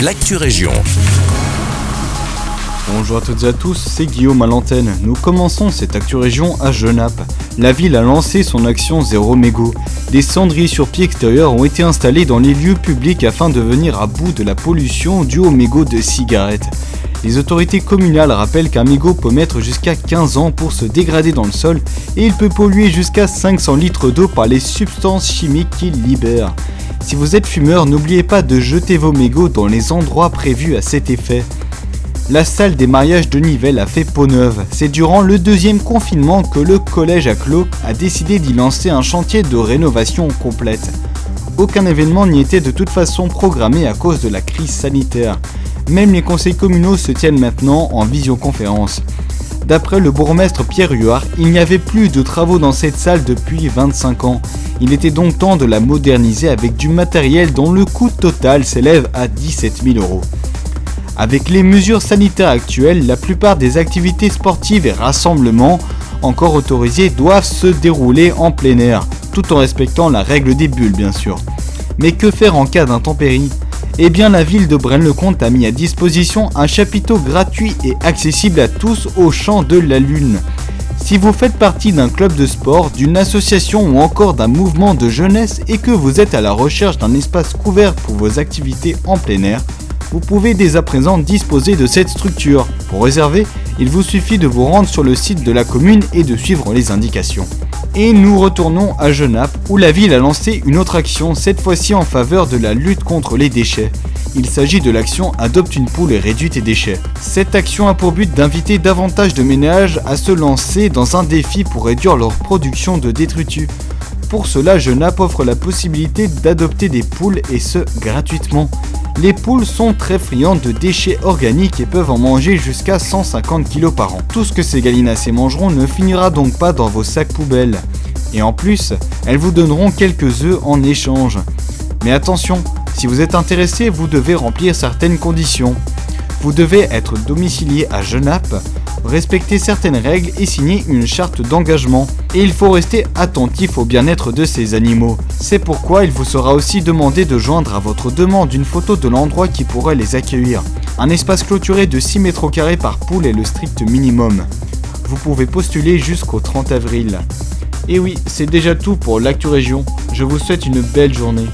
l'actu région. Bonjour à toutes et à tous, c'est Guillaume à l'antenne. Nous commençons cette Actu Région à Genappe. La ville a lancé son action zéro mégot. Des cendriers sur pied extérieur ont été installés dans les lieux publics afin de venir à bout de la pollution due aux mégots de cigarettes. Les autorités communales rappellent qu'un mégot peut mettre jusqu'à 15 ans pour se dégrader dans le sol et il peut polluer jusqu'à 500 litres d'eau par les substances chimiques qu'il libère. Si vous êtes fumeur, n'oubliez pas de jeter vos mégots dans les endroits prévus à cet effet. La salle des mariages de Nivelles a fait peau neuve. C'est durant le deuxième confinement que le collège à Clos a décidé d'y lancer un chantier de rénovation complète. Aucun événement n'y était de toute façon programmé à cause de la crise sanitaire. Même les conseils communaux se tiennent maintenant en visioconférence. D'après le bourgmestre Pierre Huard, il n'y avait plus de travaux dans cette salle depuis 25 ans. Il était donc temps de la moderniser avec du matériel dont le coût total s'élève à 17 000 euros. Avec les mesures sanitaires actuelles, la plupart des activités sportives et rassemblements encore autorisés doivent se dérouler en plein air, tout en respectant la règle des bulles bien sûr. Mais que faire en cas d'intempérie? Eh bien la ville de Braine-le-Comte a mis à disposition un chapiteau gratuit et accessible à tous au champ de la Lune. Si vous faites partie d'un club de sport, d'une association ou encore d'un mouvement de jeunesse et que vous êtes à la recherche d'un espace couvert pour vos activités en plein air, vous pouvez dès à présent disposer de cette structure. Pour réserver, il vous suffit de vous rendre sur le site de la commune et de suivre les indications. Et nous retournons à Genappe où la ville a lancé une autre action, cette fois-ci en faveur de la lutte contre les déchets. Il s'agit de l'action Adopte une poule et réduit tes déchets. Cette action a pour but d'inviter davantage de ménages à se lancer dans un défi pour réduire leur production de détritus. Pour cela, Genappe offre la possibilité d'adopter des poules et ce gratuitement. Les poules sont très friandes de déchets organiques et peuvent en manger jusqu'à 150 kg par an. Tout ce que ces gallinacés mangeront ne finira donc pas dans vos sacs poubelles. Et en plus, elles vous donneront quelques œufs en échange. Mais attention, si vous êtes intéressé, vous devez remplir certaines conditions. Vous devez être domicilié à Genappe, respecter certaines règles et signer une charte d'engagement. Et il faut rester attentif au bien-être de ces animaux. C'est pourquoi il vous sera aussi demandé de joindre à votre demande une photo de l'endroit qui pourrait les accueillir. Un espace clôturé de 6 mètres carrés par poule est le strict minimum. Vous pouvez postuler jusqu'au 30 avril. Et oui, c'est déjà tout pour l'actu région. Je vous souhaite une belle journée.